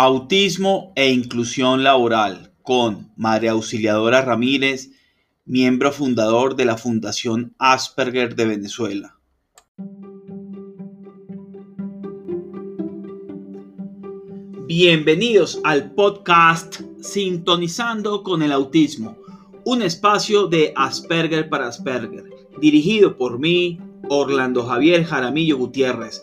Autismo e inclusión laboral con María Auxiliadora Ramírez, miembro fundador de la Fundación Asperger de Venezuela. Bienvenidos al podcast Sintonizando con el Autismo, un espacio de Asperger para Asperger, dirigido por mí, Orlando Javier Jaramillo Gutiérrez,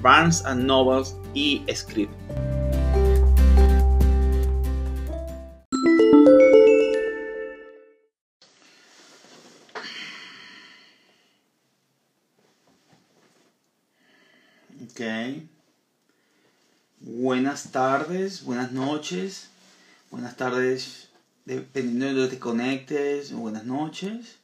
Barnes and Nobles y Script. Ok. Buenas tardes, buenas noches, buenas tardes, dependiendo de donde te conectes, buenas noches.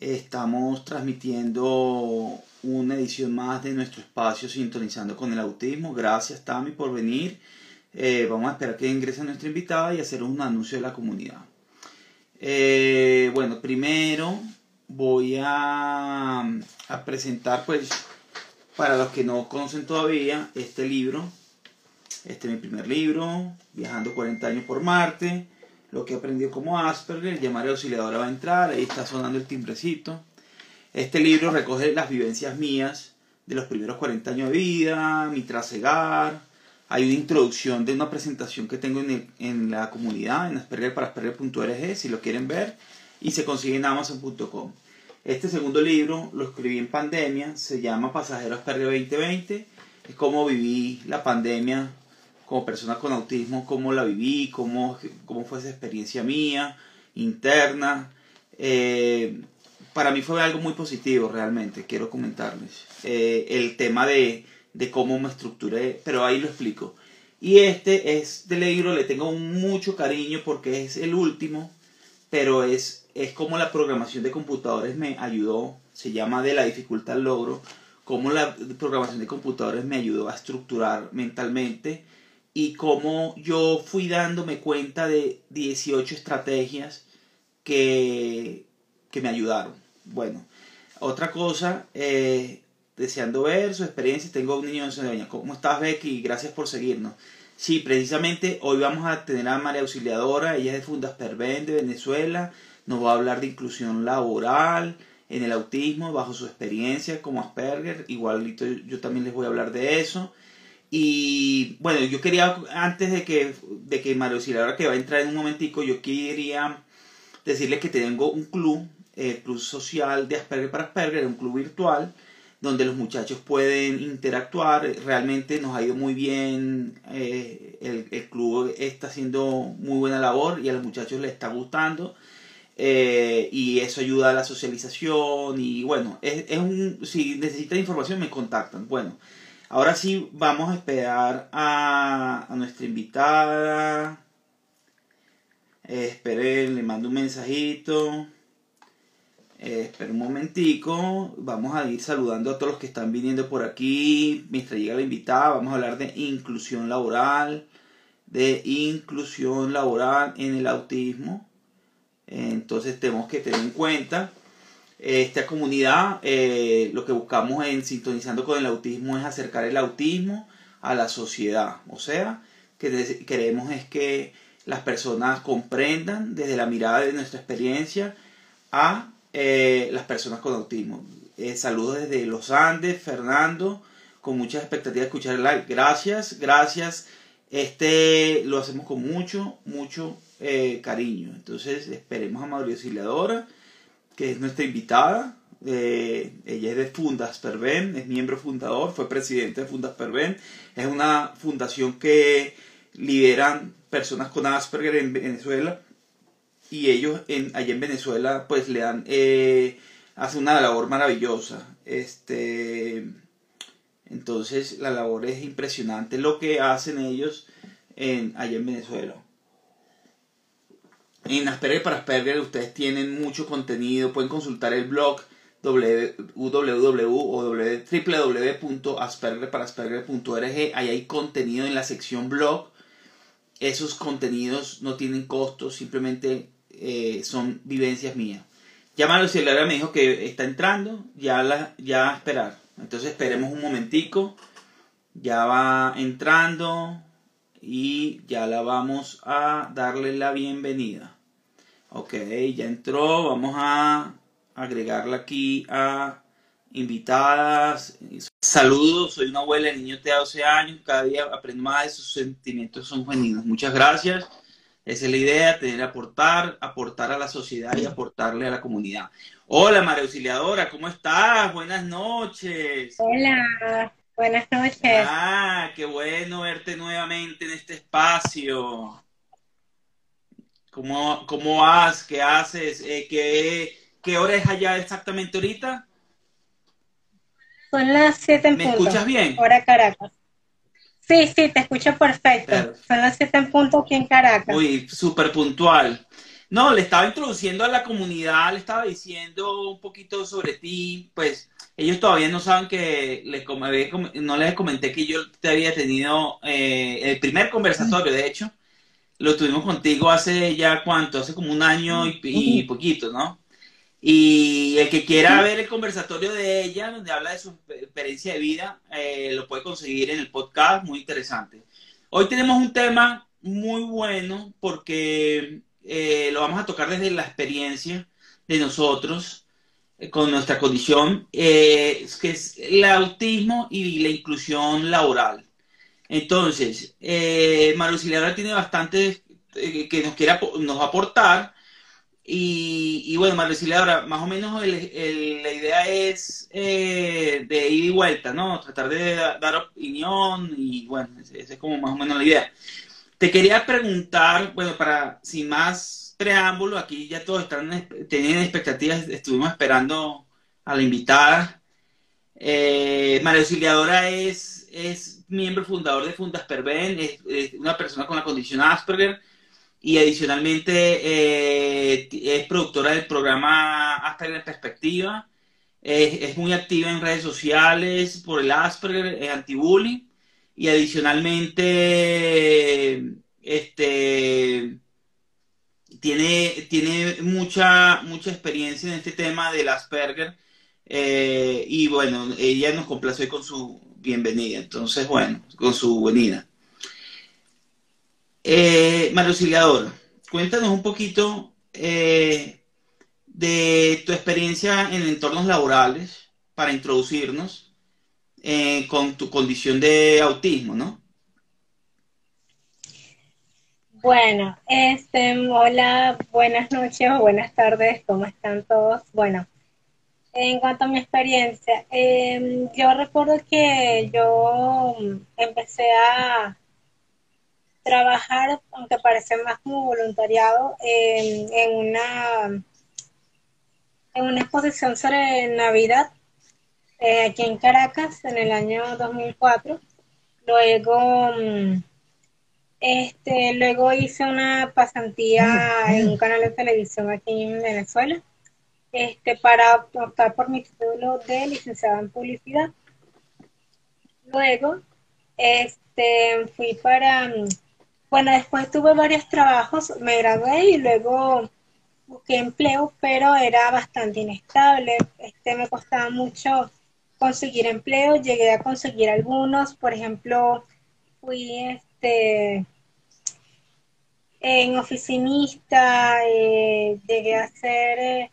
Estamos transmitiendo una edición más de nuestro espacio Sintonizando con el Autismo. Gracias, Tami, por venir. Eh, vamos a esperar que ingrese nuestra invitada y hacer un anuncio de la comunidad. Eh, bueno, primero voy a, presentar, pues, para los que no conocen todavía, este libro. Este es mi primer libro, Viajando 40 años por Marte lo que aprendió como Asperger, llamar auxiliadora va a entrar, ahí está sonando el timbrecito. Este libro recoge las vivencias mías de los primeros 40 años de vida, mi trasegar. Hay una introducción de una presentación que tengo en, el, en la comunidad, en Asperger para Asperger.org, si lo quieren ver, y se consigue en Amazon.com. Este segundo libro lo escribí en pandemia, se llama Pasajero Asperger 2020, es como viví la pandemia como persona con autismo, cómo la viví, cómo, cómo fue esa experiencia mía, interna. Eh, para mí fue algo muy positivo realmente, quiero comentarles. Eh, el tema de, de, cómo me estructuré, pero ahí lo explico. Y este es de libro, le tengo mucho cariño porque es el último, pero es, es como la programación de computadores me ayudó, se llama de la dificultad al logro, cómo la programación de computadores me ayudó a estructurar mentalmente y cómo yo fui dándome cuenta de 18 estrategias que, que me ayudaron. Bueno, otra cosa, eh, deseando ver su experiencia, tengo un niño de años. ¿Cómo estás, Becky? Gracias por seguirnos. Sí, precisamente hoy vamos a tener a María Auxiliadora, ella es de Fundas Perven de Venezuela, nos va a hablar de inclusión laboral en el autismo bajo su experiencia como Asperger, igualito yo también les voy a hablar de eso. Y bueno, yo quería, antes de que, de que Mario Auxiliadora que va a entrar en un momentico, yo quería decirles que tengo un club, el Club Social de Asperger para Asperger, un club virtual, donde los muchachos pueden interactuar. Realmente nos ha ido muy bien, eh, el, el, club está haciendo muy buena labor y a los muchachos les está gustando. Eh, y eso ayuda a la socialización y bueno, es, es un, si necesitan información me contactan. Bueno, Ahora sí, vamos a esperar a, nuestra invitada. Eh, esperen, le mando un mensajito. Eh, espera un momentico. Vamos a ir saludando a todos los que están viniendo por aquí. Mientras llega la invitada, vamos a hablar de inclusión laboral. De inclusión laboral en el autismo. Entonces tenemos que tener en cuenta esta comunidad. Eh, lo que buscamos en Sintonizando con el Autismo es acercar el autismo a la sociedad. O sea, que queremos es que las personas comprendan desde la mirada de nuestra experiencia a eh, las personas con autismo. Eh, saludos desde los Andes, Fernando, con muchas expectativas de escuchar el live. Gracias, gracias. Este lo hacemos con mucho, mucho eh, cariño. Entonces esperemos a María Auxiliadora, que es nuestra invitada. ella es de Fundas Perben, es miembro fundador, fue presidente de Fundas Perben. Es una fundación que lideran personas con Asperger en Venezuela y ellos en, allá en Venezuela pues le dan, eh, hace una labor maravillosa. Este, entonces la labor es impresionante lo que hacen ellos en, allá en Venezuela. En Asperger para Asperger ustedes tienen mucho contenido, pueden consultar el blog www.aspergerparasperger.org, ahí hay contenido en la sección blog. Esos contenidos no tienen costo, simplemente eh, son vivencias mías. Llámalo si la me dijo que está entrando, ya la, ya a esperar. Entonces esperemos un momentico. Ya va entrando y ya la vamos a darle la bienvenida. Ok, ya entró. Vamos a agregarla aquí a invitadas. Saludos, soy una abuela de niño de 12 años. Cada día aprendo más de sus sentimientos son genuinos. Muchas gracias. Esa es la idea, tener aportar, aportar a la sociedad y aportarle a la comunidad. Hola, María Auxiliadora, ¿cómo estás? Buenas noches. Hola, buenas noches. Ah, qué bueno verte nuevamente en este espacio. ¿Cómo, cómo vas? ¿Qué haces? Eh, ¿qué, ¿Qué hora es allá exactamente ahorita? Son las siete en ¿Me escuchas bien? Hora Caracas. Sí, sí, te escucho perfecto. Son las 7 en punto aquí en Caracas. Uy, súper puntual. No, le estaba introduciendo a la comunidad, le estaba diciendo un poquito sobre ti, pues ellos todavía no saben que les, no les comenté que yo te había tenido eh, el primer conversatorio, de hecho, lo tuvimos contigo hace ya cuánto, hace como un año y, y poquito, ¿no? Y el que quiera ver el conversatorio de ella, donde habla de su experiencia de vida, eh, lo puede conseguir en el podcast, muy interesante. Hoy tenemos un tema muy bueno porque eh, lo vamos a tocar desde la experiencia de nosotros eh, con nuestra condición, que es el autismo y la inclusión laboral. Entonces, eh, tiene bastante que nos quiere nos aportar y, bueno, más decirle ahora, más o menos la idea es eh, de ir y vuelta, ¿no? Tratar de dar opinión y bueno, esa es como más o menos la idea. Te quería preguntar, bueno, para sin más preámbulo, aquí ya todos están teniendo expectativas, estuvimos esperando a la invitada. Eh, María Auxiliadora es, miembro fundador de Fundas Perben, es una persona con la condición Asperger y adicionalmente eh, es productora del programa Asperger en Perspectiva. Es, muy activa en redes sociales por el Asperger, es anti-bullying. Y adicionalmente este, tiene, tiene mucha, mucha experiencia en este tema del Asperger. Eh, y bueno, ella nos complace con su bienvenida. Entonces, bueno, con su venida. Eh, Auxiliadora, cuéntanos un poquito eh, de tu experiencia en entornos laborales para introducirnos eh, con tu condición de autismo, ¿no? Bueno, este, hola, buenas noches o buenas tardes, ¿cómo están todos? Bueno, en cuanto a mi experiencia, em, yo recuerdo que yo empecé a trabajar, aunque parece más como voluntariado, en, una en una exposición sobre Navidad eh, aquí en Caracas en el año 2004. Luego mm, Este, luego hice una pasantía en un canal de televisión aquí en Venezuela, este, para optar por mi título de licenciada en publicidad. Luego, este, fui para, bueno, después tuve varios trabajos, me gradué y luego busqué empleo, pero era bastante inestable, este, me costaba mucho conseguir empleo, llegué a conseguir algunos, por ejemplo, fui este en oficinista, eh, llegué a ser eh,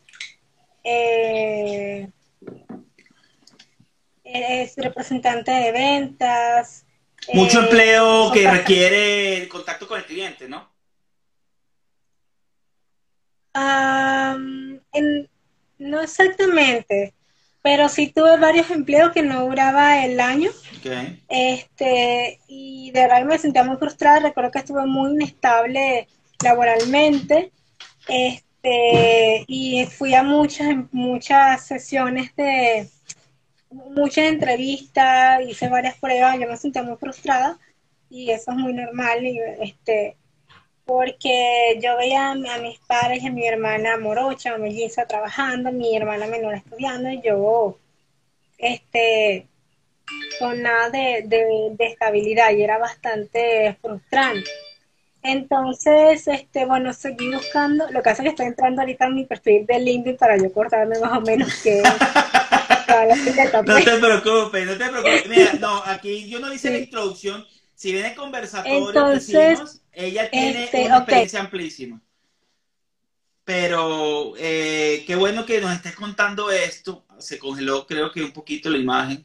eh, es representante de ventas. Mucho empleo que requiere el contacto con el cliente, ¿no? no exactamente pero sí tuve varios empleos que no duraba el año. Este, y de verdad me sentía muy frustrada, recuerdo que estuve muy inestable laboralmente. Este, y fui a muchas, muchas sesiones de muchas entrevistas, hice varias pruebas, yo me sentía muy frustrada y eso es muy normal y este porque yo veía a, mis padres y a mi hermana morocha, melliza, trabajando, mi hermana menor estudiando, y yo, este, con nada de, estabilidad, y era bastante frustrante. Entonces, este, bueno, seguí buscando, lo que pasa es que estoy entrando ahorita en mi perfil de LinkedIn para yo cortarme más o menos que... no te preocupes, no te preocupes. Mira, no, aquí yo no hice la introducción, si viene conversatorio, Entonces, ella tiene este, una experiencia amplísima. Pero eh, qué bueno que nos estés contando esto. Se congeló, creo que un poquito la imagen.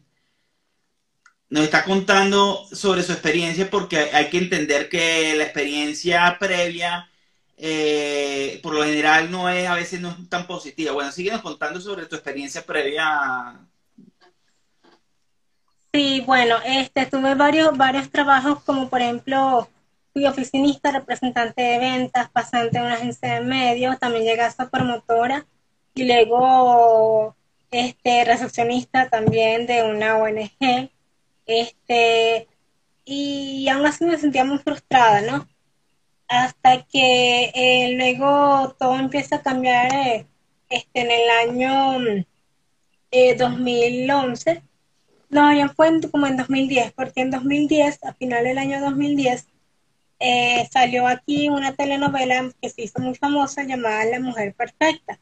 Nos está contando sobre su experiencia porque hay que entender que la experiencia previa, eh, por lo general, no es a veces no es tan positiva. Bueno, síguenos contando sobre tu experiencia previa Sí, bueno, este, tuve varios, varios trabajos, como por ejemplo, fui oficinista, representante de ventas, pasante en una agencia de medios, también llegué a promotora y luego este, recepcionista también de una ONG. Este, y aún así me sentía muy frustrada, ¿no? Hasta que eh, luego todo empieza a cambiar eh, este, en el año 2011 eh, no, ya fue como en 2010, porque en 2010, a final del año 2010, eh, salió aquí una telenovela que se hizo muy famosa llamada La Mujer Perfecta,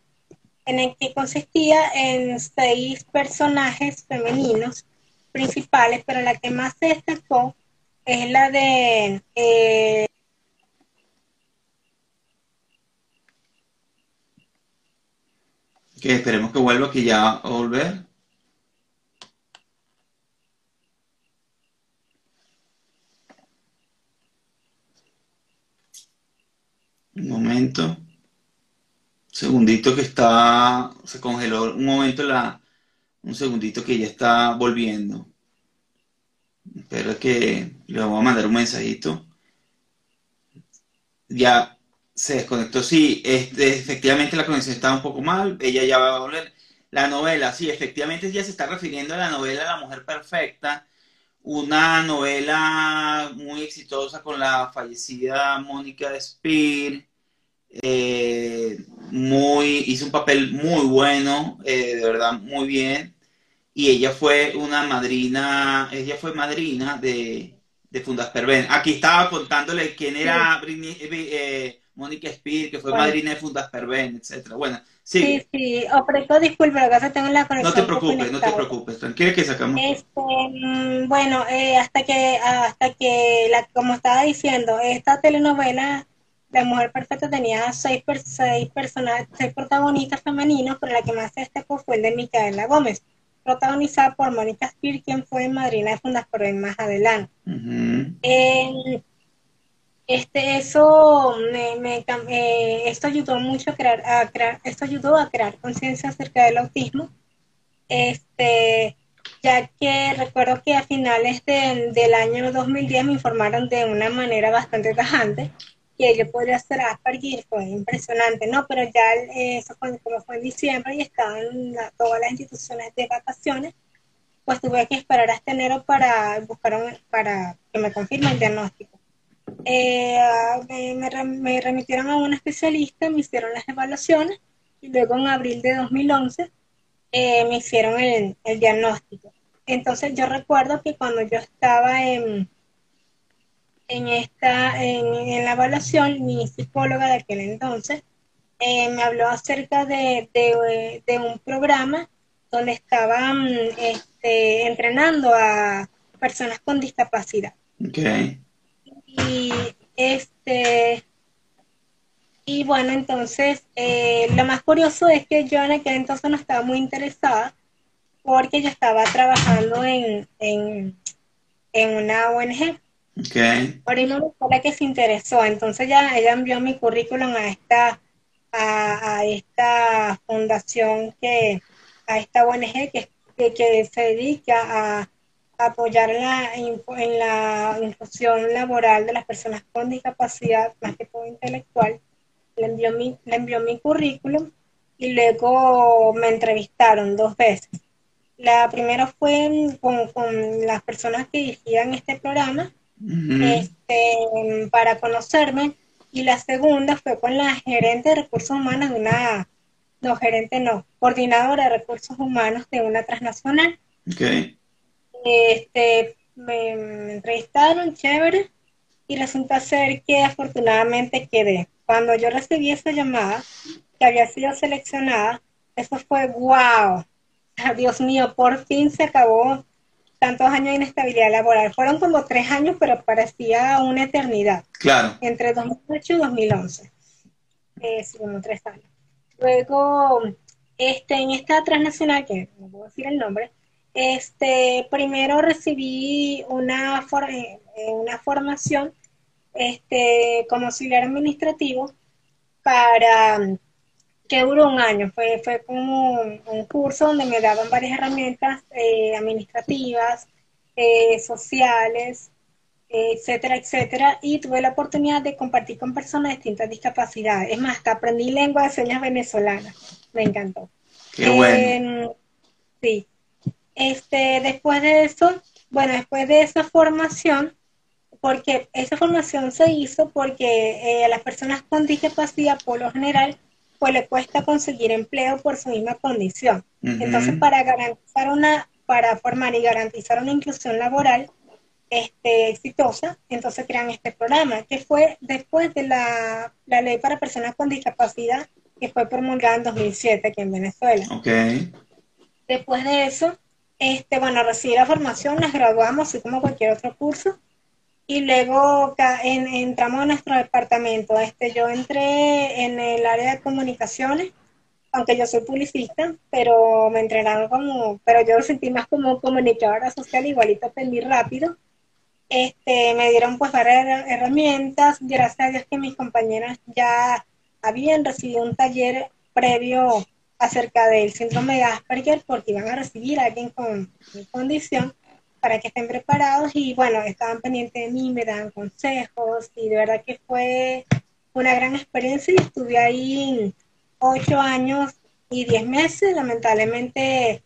en el que consistía en seis personajes femeninos principales, pero la que más se destacó es la de... Eh, que esperemos que vuelva, que ya a volver. Un momento. segundito que está. Se congeló un momento la. Un segundito que ya está volviendo. Espero que le vamos a mandar un mensajito. Ya se desconectó. Sí, este, efectivamente la conexión estaba un poco mal. Ella ya va a volver. La novela, sí, efectivamente ya se está refiriendo a la novela La Mujer Perfecta, una novela muy exitosa con la fallecida Mónica Spear, eh, muy, hizo un papel muy bueno, eh, de verdad, muy bien. Y ella fue una madrina, ella fue madrina de, de Fundas Perven. Aquí estaba contándole quién era eh, Mónica Spear, que fue madrina de Fundas Perven, etcétera. Bueno, sí. Sí, sí, ofrezco disculpas, que tengo la conexión. No te preocupes, no te preocupes, tranquila que sacamos. Este, mm, bueno, hasta que, hasta que, la, como estaba diciendo, esta telenovela la Mujer Perfecta tenía seis, seis, personajes, seis protagonistas femeninos, pero la que más se destacó fue el de Micaela Gómez, protagonizada por Mónica Spear, quien fue madrina de Fundas por más adelante. este, eso me, eh, esto ayudó mucho a crear, a crear, esto ayudó a crear conciencia acerca del autismo. Este, ya que recuerdo que a finales del año 2010 me informaron de una manera bastante tajante que yo podría hacer Asperger fue impresionante, ¿no? Pero ya eso fue, como fue en diciembre y estaban todas las instituciones de vacaciones, pues tuve que esperar hasta enero para buscar para que me confirme el diagnóstico. eh, me, remitieron a un especialista, me hicieron las evaluaciones y luego en abril de 2011 eh, me hicieron el, diagnóstico. Entonces yo recuerdo que cuando yo estaba en, en, esta, en, la evaluación, mi psicóloga de aquel entonces eh, me habló acerca de, de, un programa donde estaban este, entrenando a personas con discapacidad. Okay. Y este y bueno, entonces eh, lo más curioso es que yo en aquel entonces no estaba muy interesada porque yo estaba trabajando en, en, una ONG. Okay. Por no fue la que se interesó. Entonces ya ella envió mi currículum a esta, a, esta fundación que, a esta ONG que, que se dedica a apoyar la, en la inclusión laboral de las personas con discapacidad, más que todo intelectual. Le envió mi, le envió mi currículum y luego me entrevistaron dos veces. La primera fue con, con las personas que dirigían este programa este, para conocerme y la segunda fue con la gerente de recursos humanos de una, no, gerente no, coordinadora de recursos humanos de una transnacional. Okay este, me, entrevistaron, chévere, y resulta ser que afortunadamente quedé. Cuando yo recibí esa llamada, que había sido seleccionada, eso fue wow. Dios mío, por fin se acabó tantos años de inestabilidad laboral. Fueron como tres años, pero parecía una eternidad. Claro. Entre 2008 y 2011. Eh, sí, como tres años. Luego, este, en esta transnacional, que no puedo decir el nombre, este, primero recibí una, eh, una formación este, como auxiliar administrativo para que duró un año. Fue, fue como un, curso donde me daban varias herramientas eh, administrativas, eh, sociales, etcétera, etcétera. Y tuve la oportunidad de compartir con personas de distintas discapacidades. Es más, hasta aprendí lengua de señas venezolana. Me encantó. Qué bueno. sí. Este, después de eso, bueno, después de esa formación, porque esa formación se hizo porque eh, a las personas con discapacidad, por lo general, pues le cuesta conseguir empleo por su misma condición. Entonces, para garantizar una, para formar y garantizar una inclusión laboral este, exitosa, entonces crean este programa, que fue después de la, la ley para personas con discapacidad, que fue promulgada en 2007 aquí en Venezuela. Okay. Después de eso, este, bueno, recibí la formación, nos graduamos, así como cualquier otro curso, y luego entramos a nuestro departamento. Este, yo entré en el área de comunicaciones, aunque yo soy publicista, pero me entrenaron como, pero yo lo sentí más como comunicadora social, igualito aprendí rápido. Este, me dieron pues varias herramientas, gracias a Dios que mis compañeras ya habían recibido un taller previo acerca del síndrome de Asperger porque iban a recibir a alguien con condición para que estén preparados y bueno, estaban pendientes de mí, me daban consejos y de verdad que fue una gran experiencia. Y estuve ahí ocho años y diez meses, lamentablemente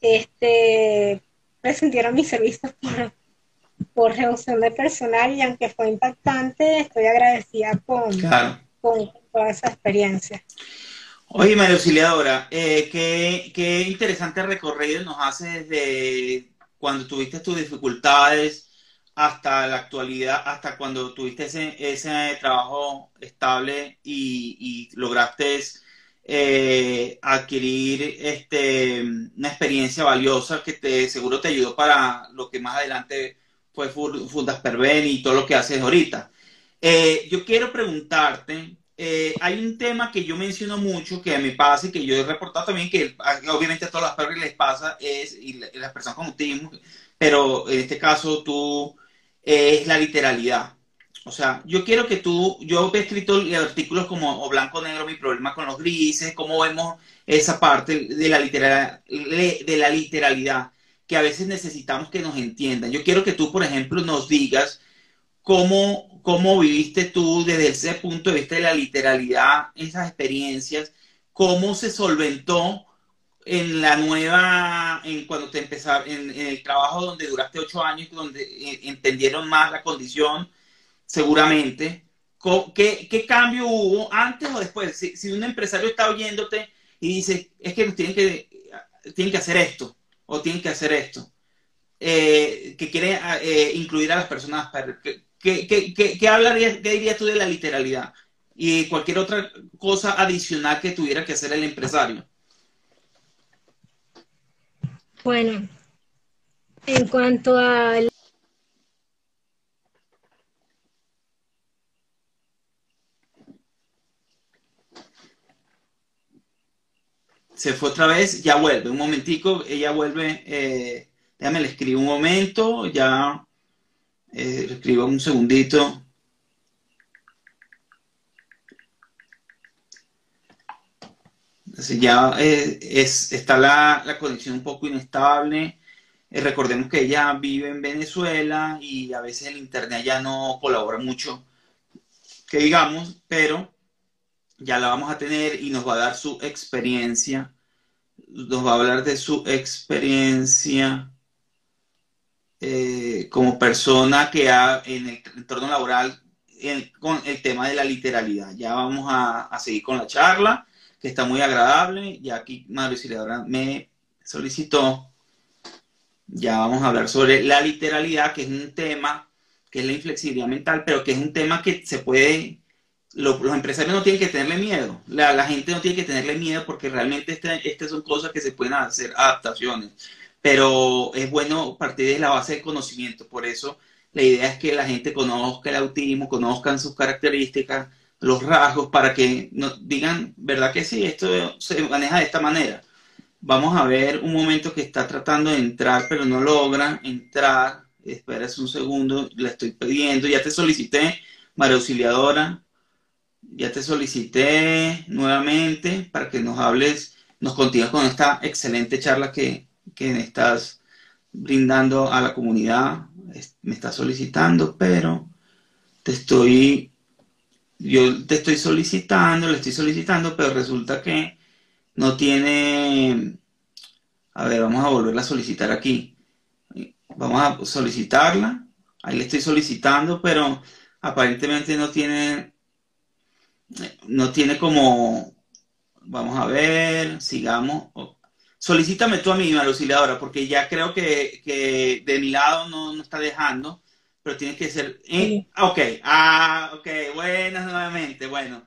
este presentieron mis servicios por, por reducción de personal y aunque fue impactante, estoy agradecida con, con toda esa experiencia. Oye, María Auxiliadora, eh, qué, qué, interesante recorrido nos hace desde cuando tuviste tus dificultades hasta la actualidad, hasta cuando tuviste ese, trabajo estable y, lograste eh, adquirir este, una experiencia valiosa que te seguro te ayudó para lo que más adelante fue Fundas Perben y todo lo que haces ahorita. Eh, yo quiero preguntarte, eh, hay un tema que yo menciono mucho, que a mí pasa y que yo he reportado también, que obviamente a todas las personas les pasa, es, y las personas con autismo, pero en este caso tú, es la literalidad. O sea, yo quiero que tú, yo he escrito artículos como blanco negro, mi problema con los grises, cómo vemos esa parte de la, de la literalidad, que a veces necesitamos que nos entiendan. Yo quiero que tú, por ejemplo, nos digas cómo, cómo viviste tú desde ese punto de vista de la literalidad, esas experiencias, cómo se solventó en la nueva, en cuando te empezaste, en, el trabajo donde duraste ocho años, donde eh, entendieron más la condición, seguramente. ¿Qué, ¿Qué, cambio hubo antes o después? Si, si, un empresario está oyéndote y dice, es que tienen que, tienen que hacer esto o tienen que hacer esto, eh, que quiere eh, incluir a las personas, ¿qué, qué, qué, qué hablarías, qué dirías tú de la literalidad? Y cualquier otra cosa adicional que tuviera que hacer el empresario. Bueno, en cuanto al se fue otra vez, ya vuelve, un momentico, ella vuelve, eh, déjame le escribo un momento, ya eh, escribo un segundito. Entonces ya eh, es, está la, la, conexión un poco inestable. Eh, recordemos que ella vive en Venezuela y a veces el internet ya no colabora mucho, que digamos, pero ya la vamos a tener y nos va a dar su experiencia, nos va a hablar de su experiencia eh, como persona que ha en el entorno laboral con el tema de la literalidad. Ya vamos a, a, seguir con la charla, que está muy agradable. Ya aquí Mario Auxiliadora me solicitó. Ya vamos a hablar sobre la literalidad, que es un tema, que es la inflexibilidad mental, pero que es un tema que se puede los empresarios no tienen que tenerle miedo, la, gente no tiene que tenerle miedo porque realmente este, estas son cosas que se pueden hacer adaptaciones, pero es bueno partir de la base del conocimiento, por eso la idea es que la gente conozca el autismo, conozcan sus características, los rasgos, para que nos digan, ¿verdad que sí? Esto se maneja de esta manera. Vamos a ver un momento que está tratando de entrar, pero no logra entrar. Esperas un segundo, le estoy pidiendo, ya te solicité, María Auxiliadora, ya te solicité nuevamente para que nos hables, nos continúes con esta excelente charla que, que me estás brindando a la comunidad. Me estás solicitando, pero te estoy, yo te estoy solicitando, le estoy solicitando, pero resulta que no tiene, a ver, vamos a volverla a solicitar aquí. Vamos a solicitarla, ahí le estoy solicitando, pero aparentemente no tiene no tiene como, vamos a ver, sigamos. Solicítame tú a mí, María porque ya creo que, de mi lado no, está dejando, pero tiene que ser... Eh, ok, ah, ok, buenas nuevamente, bueno.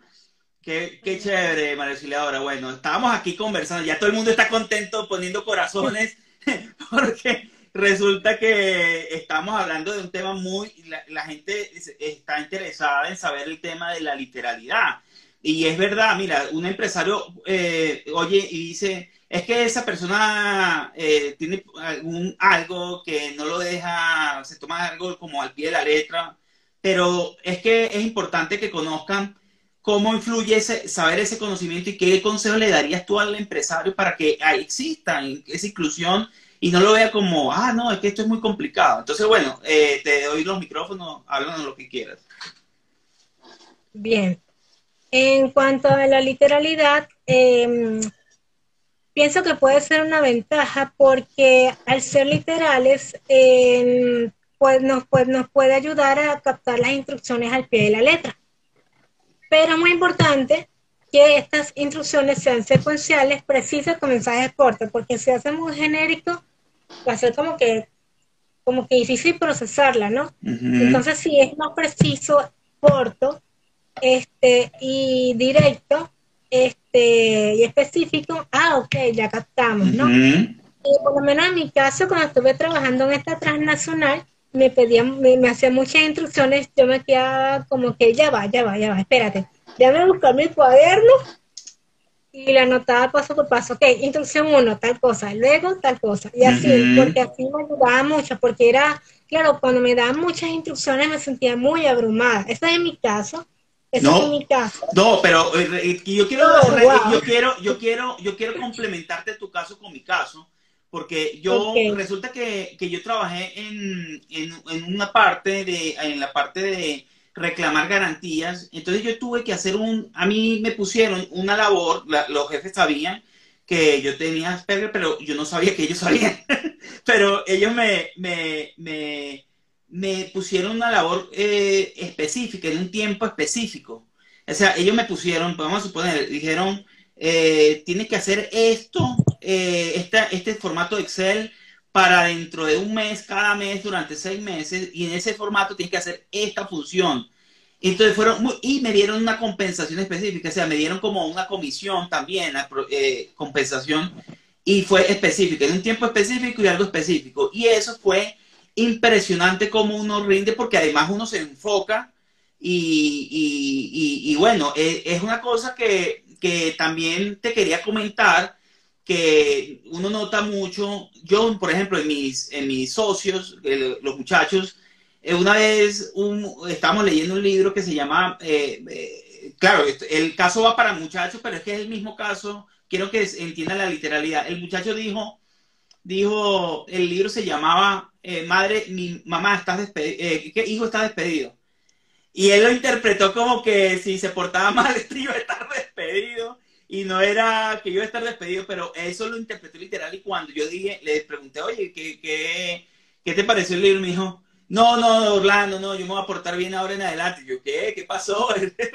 Qué, qué chévere, María Auxiliadora. Bueno, estábamos aquí conversando, ya todo el mundo está contento poniendo corazones, porque resulta que estamos hablando de un tema muy, la, gente está interesada en saber el tema de la literalidad. Y es verdad, mira, un empresario eh, oye y dice, es que esa persona eh, tiene algún, algo que no lo deja, se toma algo como al pie de la letra, pero es que es importante que conozcan cómo influye ese, saber ese conocimiento y qué consejo le darías tú al empresario para que exista esa inclusión y no lo vea como, ah, no, es que esto es muy complicado. Entonces, bueno, eh, te doy los micrófonos, háblanos lo que quieras. Bien. En cuanto a la literalidad, em, pienso que puede ser una ventaja porque al ser literales, em, pues nos, pues nos puede ayudar a captar las instrucciones al pie de la letra. Pero es muy importante que estas instrucciones sean secuenciales, precisas con mensajes cortos, porque si hacemos genérico, va a ser como que, como que difícil procesarla, ¿no? Entonces, si es más preciso, corto, este, y directo, este, y específico, ah, ok, ya captamos, ¿no? Y por lo menos en mi caso, cuando estuve trabajando en esta transnacional, me pedían, me, me hacían muchas instrucciones, yo me quedaba como que ya va, ya va, ya va, espérate, déjame buscar mi cuaderno y la anotaba paso por paso, ok, instrucción uno, tal cosa, luego tal cosa, y así, porque así me ayudaba mucho, porque era, claro, cuando me daban muchas instrucciones me sentía muy abrumada. Ese es mi caso. Ese no, es mi caso. No, pero eh, eh, yo quiero, yo quiero, yo quiero, yo quiero complementarte tu caso con mi caso, porque yo resulta que, que, yo trabajé en, en, en una parte de, en la parte de reclamar garantías. Entonces yo tuve que hacer un, a mí me pusieron una labor, los jefes sabían que yo tenía Asperger, pero yo no sabía que ellos sabían. pero ellos me, me, me, me pusieron una labor eh, específica, en un tiempo específico. O sea, ellos me pusieron, vamos a suponer, dijeron, eh, tienes que hacer esto, eh, este formato de Excel para dentro de un mes, cada mes, durante seis meses, y en ese formato tienes que hacer esta función. Entonces fueron, y me dieron una compensación específica, o sea, me dieron como una comisión también, eh, compensación, y fue específica, en un tiempo específico y algo específico. Y eso fue impresionante como uno rinde, porque además uno se enfoca y, bueno, es, es, una cosa que, que también te quería comentar que uno nota mucho, yo por ejemplo en mis, en mis socios, los muchachos, eh, una vez un, estábamos leyendo un libro que se llama, eh, eh, claro, el caso va para muchachos, pero es que es el mismo caso, quiero que entiendan la literalidad. El muchacho dijo, dijo, el libro se llamaba Madre, mi mamá, estás despedido, ¿qué hijo está despedido? Y él lo interpretó como que si se portaba mal, iba a estar despedido y no era que iba a estar despedido, pero eso lo interpretó literal y cuando yo dije, le pregunté, oye, ¿qué, qué, qué te pareció el libro? Me dijo, no, no, Orlando, no, yo me voy a portar bien ahora en adelante. Y yo, ¿qué? ¿Qué pasó?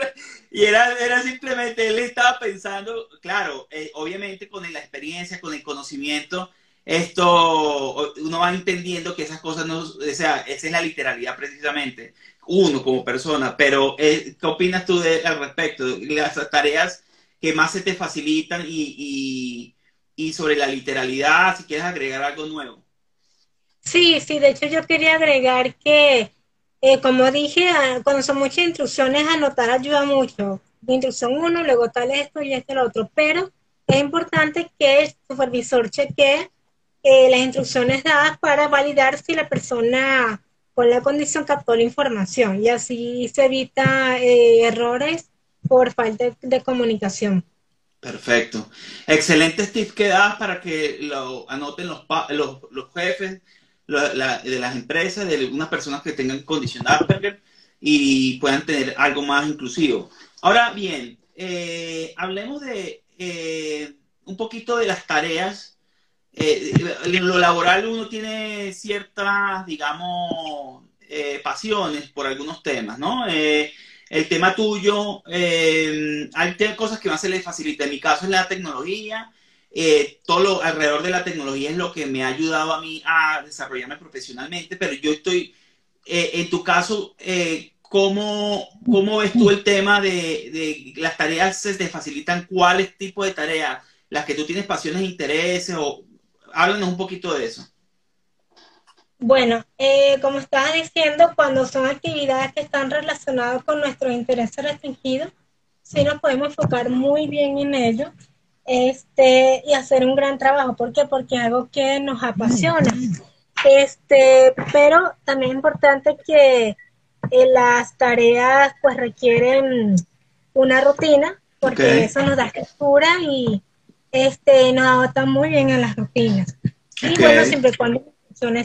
y era, era simplemente, él estaba pensando, claro, eh, obviamente con la experiencia, con el conocimiento, esto, uno va entendiendo que esas cosas no, o sea, esa es la literalidad precisamente, uno como persona, pero eh, ¿qué opinas tú de, al respecto? Las tareas que más se te facilitan y, sobre la literalidad, si quieres agregar algo nuevo. Sí, sí, de hecho yo quería agregar que, eh, como dije, ah, cuando son muchas instrucciones, anotar ayuda mucho. Instrucción uno, luego tal esto y este lo otro, pero es importante que el supervisor chequee eh, las instrucciones dadas para validar si la persona con la condición captó la información y así se evita eh, errores por falta de comunicación. Perfecto. Excelentes tips que das para que lo anoten los, los, los jefes de las empresas, de algunas personas que tengan condición Asperger y puedan tener algo más inclusivo. Ahora bien, eh, hablemos de un poquito de las tareas. Eh, en lo laboral uno tiene ciertas, digamos, pasiones por algunos temas, ¿no? el tema tuyo, eh, hay cosas que más se le facilita. En mi caso es la tecnología. Eh, todo lo alrededor de la tecnología es lo que me ha ayudado a mí a desarrollarme profesionalmente, pero yo estoy, eh, en tu caso, ¿cómo, ¿cómo, ves tú el tema de, las tareas se te facilitan? ¿Cuáles tipos de tareas? ¿Las que tú tienes pasiones e intereses? O, háblanos un poquito de eso. Bueno, eh, como estaba diciendo, cuando son actividades que están relacionadas con nuestros intereses restringidos, sí nos podemos enfocar muy bien en ello este, y hacer un gran trabajo. ¿Por qué? Porque es algo que nos apasiona. Este, pero también es importante que eh, las tareas pues requieren una rutina, porque eso nos da estructura y este, nos adapta muy bien a las rutinas. Y bueno, siempre cuando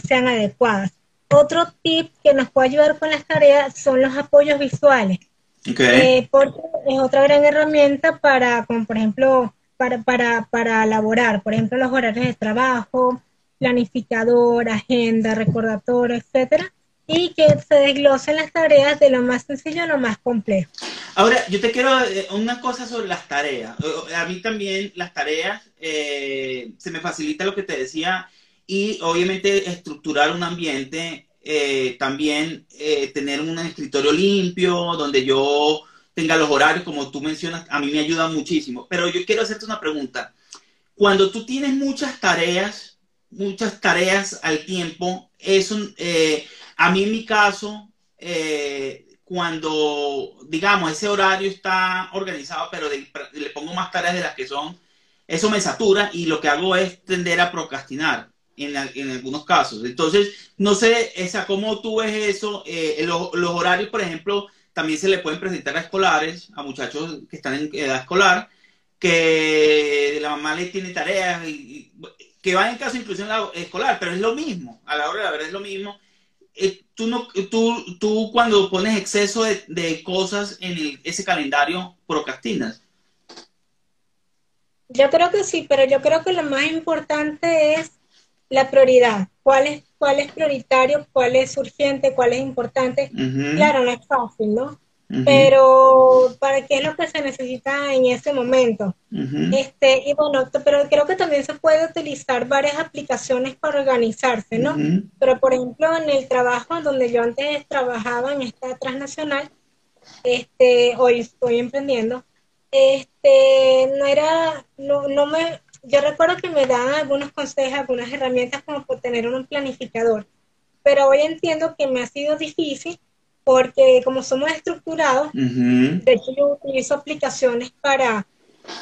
sean adecuadas. Otro tip que nos puede ayudar con las tareas son los apoyos visuales. Eh, porque es otra gran herramienta para, como por ejemplo, para, para, para elaborar, por ejemplo, los horarios de trabajo, planificador, agenda, recordatorio, etcétera, y que se desglosen las tareas de lo más sencillo a lo más complejo. Ahora, yo te quiero eh, una cosa sobre las tareas. A mí también las tareas eh, se me facilita lo que te decía y obviamente estructurar un ambiente, eh, también eh, tener un escritorio limpio, donde yo tenga los horarios, como tú mencionas, a mí me ayuda muchísimo. Pero yo quiero hacerte una pregunta. Cuando tú tienes muchas tareas, muchas tareas al tiempo, es un, eh, a mí en mi caso, cuando, digamos, ese horario está organizado, pero le pongo más tareas de las que son, eso me satura y lo que hago es tender a procrastinar en, en, algunos casos. Entonces, no sé, esa, ¿cómo tú ves eso? Eh, los, horarios, por ejemplo, también se le pueden presentar a escolares, a muchachos que están en edad escolar, que la mamá le tiene tareas, que van en caso de inclusión escolar, pero es lo mismo, a la hora de la verdad es lo mismo. Eh, tú, no, tú, tú cuando pones exceso de, de cosas en ese calendario, procrastinas. Yo creo que sí, pero yo creo que lo más importante es la prioridad. ¿Cuál es, cuál es prioritario, cuál es urgente, cuál es importante. Claro, no es fácil, ¿no? Pero para qué es lo que se necesita en ese momento. este Y bueno, pero creo que también se puede utilizar varias aplicaciones para organizarse, ¿no? Pero por ejemplo, en el trabajo donde yo antes trabajaba en esta transnacional, este, hoy estoy emprendiendo, este, no era, no, no me, yo recuerdo que me daban algunos consejos, algunas herramientas como por tener un planificador, pero hoy entiendo que me ha sido difícil porque como somos estructurados, de hecho yo utilizo aplicaciones para,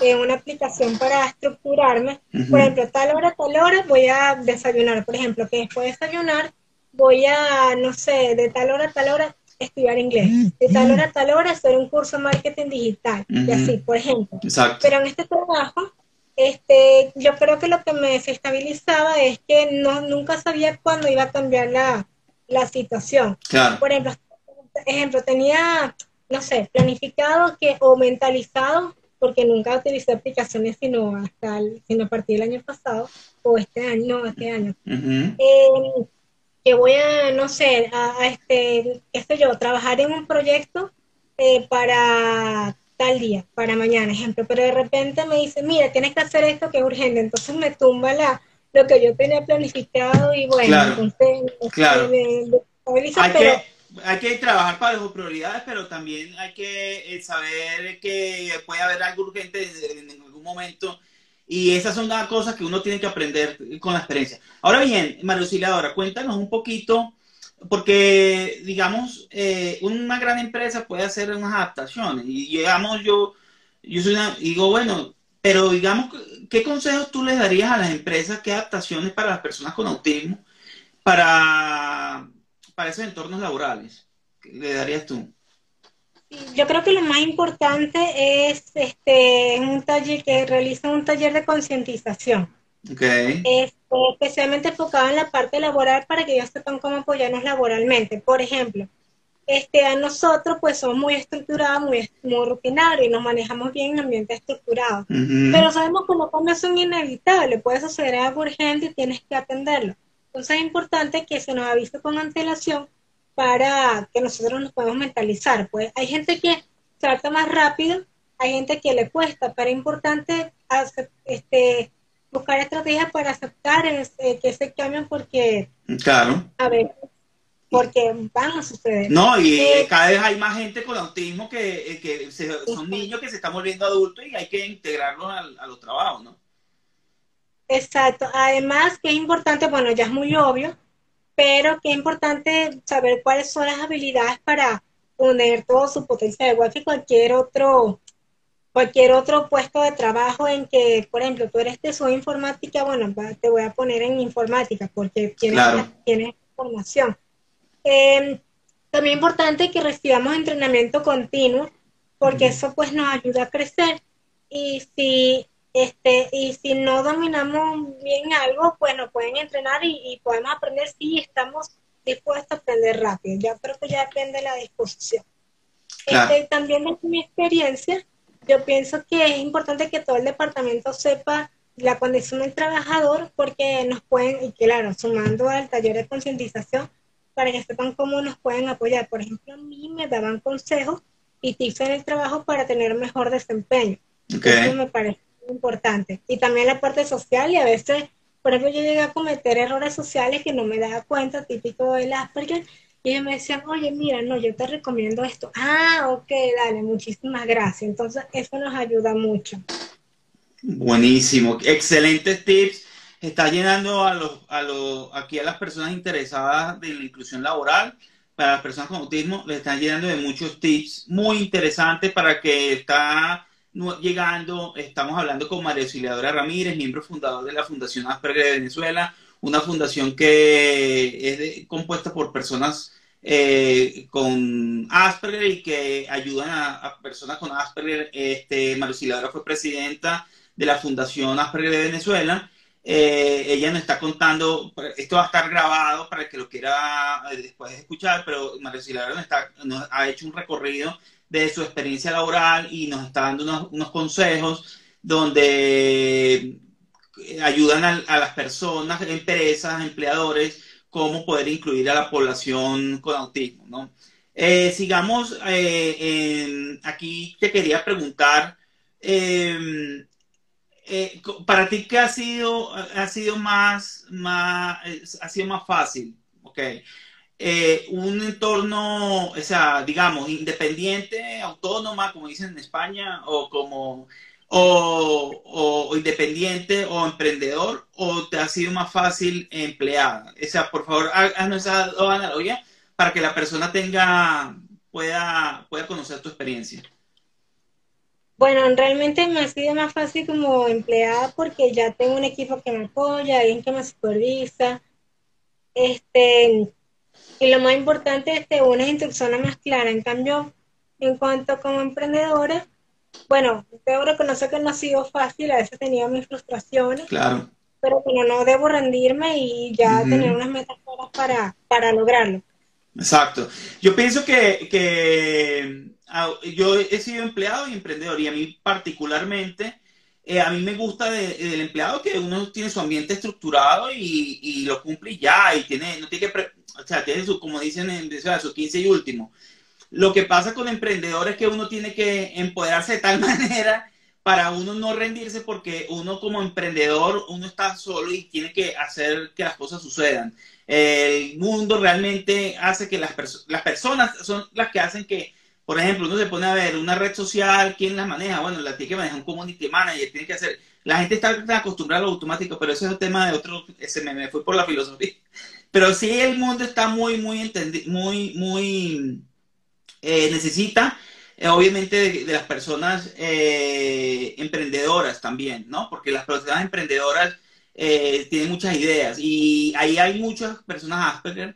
eh, una aplicación para estructurarme, por ejemplo, tal hora, tal hora voy a desayunar, por ejemplo, que después de desayunar voy a, no sé, de tal hora a tal hora estudiar inglés, de tal hora a tal hora hacer un curso de marketing digital, y así, por ejemplo. Pero en este trabajo, este, yo creo que lo que me desestabilizaba es que no, nunca sabía cuándo iba a cambiar la, la situación. Por ejemplo, ejemplo, tenía, no sé, planificado que, o mentalizado, porque nunca utilicé aplicaciones sino hasta sino a partir del año pasado, o este año, no, este año. Eh, que voy a, no sé, a, este, qué sé yo, trabajar en un proyecto eh, para tal día, para mañana, ejemplo, pero de repente me dice, mira, tienes que hacer esto que es urgente, entonces me tumba la, lo que yo tenía planificado y bueno, entonces claro. hay, que, hay que trabajar para las prioridades, pero también hay que eh, saber que puede haber algo urgente en algún momento y esas son las cosas que uno tiene que aprender con la experiencia. Ahora bien, María Auxiliadora, cuéntanos un poquito, porque, digamos, eh, una gran empresa puede hacer unas adaptaciones. Y, digamos, yo, yo soy una, digo, bueno, pero digamos, ¿qué consejos tú les darías a las empresas? ¿Qué adaptaciones para las personas con autismo para, para esos entornos laborales? ¿Le darías tú? Yo creo que lo más importante es este un taller que realiza un taller de concientización. Okay. Este, especialmente enfocado en la parte laboral para que ellos sepan cómo apoyarnos laboralmente. Por ejemplo, este, a nosotros pues somos muy estructurados, muy, muy rutinarios y nos manejamos bien en ambiente estructurado. Pero sabemos que los cambios son inevitables, puede suceder algo urgente y tienes que atenderlo. Entonces es importante que se nos avise con antelación para que nosotros nos podamos mentalizar. Pues hay gente que trata más rápido, hay gente que le cuesta, pero es importante este, buscar estrategias para aceptar ese, que se cambien porque, claro. a ver, porque van a suceder. No, y eh, cada vez hay más gente con autismo que, eh, que son niños que se están volviendo adultos y hay que integrarlos a, a los trabajos, ¿no? Exacto. Además, que es importante, bueno, ya es muy obvio, pero que es importante saber cuáles son las habilidades para poner todo su potencial, igual que cualquier otro cualquier otro puesto de trabajo en que, por ejemplo, tú eres de informática, bueno, te voy a poner en informática porque tienes, tienes formación. Eh, también es importante que recibamos entrenamiento continuo porque eso pues nos ayuda a crecer y si este, y si no dominamos bien algo, pues nos pueden entrenar y, podemos aprender si estamos dispuestos a aprender rápido. Ya creo que ya depende de la disposición. Este, también de mi experiencia, yo pienso que es importante que todo el departamento sepa la condición del trabajador porque nos pueden, y claro, sumando al taller de concientización, para que sepan cómo nos pueden apoyar. Por ejemplo, a mí me daban consejos y tips en el trabajo para tener mejor desempeño. Eso me parece importante. Y también la parte social y a veces, por ejemplo, yo llegué a cometer errores sociales que no me daba cuenta, típico del Asperger, y ellos me decían, oye, mira, no, yo te recomiendo esto. Ah, ok, dale, muchísimas gracias. Entonces, eso nos ayuda mucho. Buenísimo, excelentes tips. Está llenando a los, a los, aquí a las personas interesadas de la inclusión laboral, para las personas con autismo, les están llenando de muchos tips muy interesantes para que está llegando, estamos hablando con María Auxiliadora Ramírez, miembro fundador de la Fundación Asperger de Venezuela, una fundación que es compuesta por personas eh, con Asperger y que ayudan a, personas con Asperger. Este, María Auxiliadora fue presidenta de la Fundación Asperger de Venezuela. Eh, ella nos está contando, esto va a estar grabado para que lo quiera eh, después escuchar, pero María Auxiliadora nos, está, nos ha hecho un recorrido de su experiencia laboral y nos está dando unos, consejos donde ayudan a, las personas, empresas, empleadores cómo poder incluir a la población con autismo, ¿no? Eh, sigamos, eh, aquí te quería preguntar, em, eh, para ti, ¿qué ha sido, ha sido más, más, ha sido más fácil? Okay. Un entorno, o sea, digamos, independiente, autónoma, como dicen en España, o como o, independiente o emprendedor o te ha sido más fácil empleada? O sea, por favor, haznos esa analogía para que la persona tenga, pueda, pueda conocer tu experiencia. Bueno, realmente me ha sido más fácil como empleada porque ya tengo un equipo que me apoya, alguien que me supervisa. Este, y lo más importante es tener una instrucción más clara. En cambio, en cuanto como emprendedora, bueno, debo reconocer que no ha sido fácil, a veces tenido mis frustraciones. Claro. Pero bueno, no debo rendirme y ya tener unas metas para, para lograrlo. Exacto. Yo pienso que, que ah, yo he sido empleado y emprendedor y a mí particularmente, eh, a mí me gusta del empleado que uno tiene su ambiente estructurado y, y, lo cumple ya y tiene, no tiene que, o sea, tiene su, como dicen en su 15 y último. Lo que pasa con emprendedores es que uno tiene que empoderarse de tal manera para uno no rendirse porque uno como emprendedor, uno está solo y tiene que hacer que las cosas sucedan. El mundo realmente hace que las, las personas son las que hacen que, por ejemplo, uno se pone a ver una red social, ¿quién la maneja? Bueno, la tiene que manejar un community manager, tiene que hacer... La gente está acostumbrada a lo automático, pero eso es un tema de otro, se me, me fue por la filosofía. Pero sí el mundo está muy, muy, muy, muy eh, necesita eh, obviamente de, las personas eh, emprendedoras también, ¿no? Porque las personas emprendedoras tienen muchas ideas y ahí hay muchas personas Asperger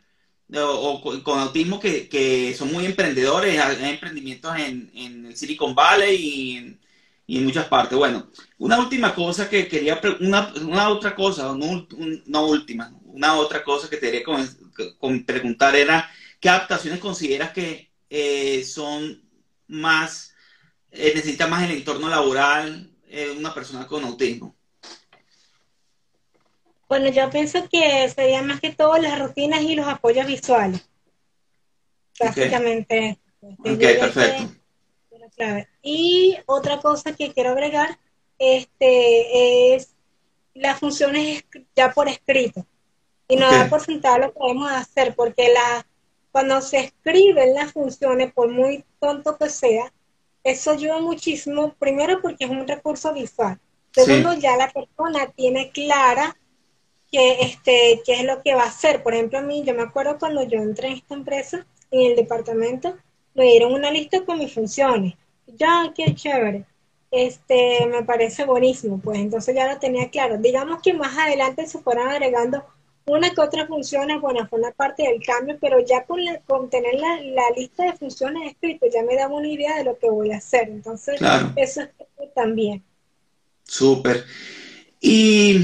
o, con, autismo que, son muy emprendedores, hay emprendimientos en, el Silicon Valley y en, muchas partes. Bueno, una última cosa que quería, una, una otra cosa, no, no, última, una otra cosa que te quería preguntar era, ¿qué adaptaciones consideras que eh, son más, eh, necesita más el entorno laboral eh, una persona con autismo? Bueno, yo pienso que sería más que todo las rutinas y los apoyos visuales. Básicamente. Ok, perfecto. Y otra cosa que quiero agregar este, es las funciones ya por escrito. Y no dar por sentado lo que podemos hacer, porque la, cuando se escriben las funciones, por muy tonto que sea, eso ayuda muchísimo, primero porque es un recurso visual. Segundo, ya la persona tiene clara que este, qué es lo que va a hacer. Por ejemplo, a mí, yo me acuerdo cuando yo entré en esta empresa, en el departamento, me dieron una lista con mis funciones. Ya, qué chévere. Este, me parece buenísimo, pues entonces ya lo tenía claro. Digamos que más adelante se fueran agregando una que otra función es buena, fue una parte del cambio, pero ya con, tener la, lista de funciones escritas ya me da una idea de lo que voy a hacer. Entonces, eso es también. Súper. Y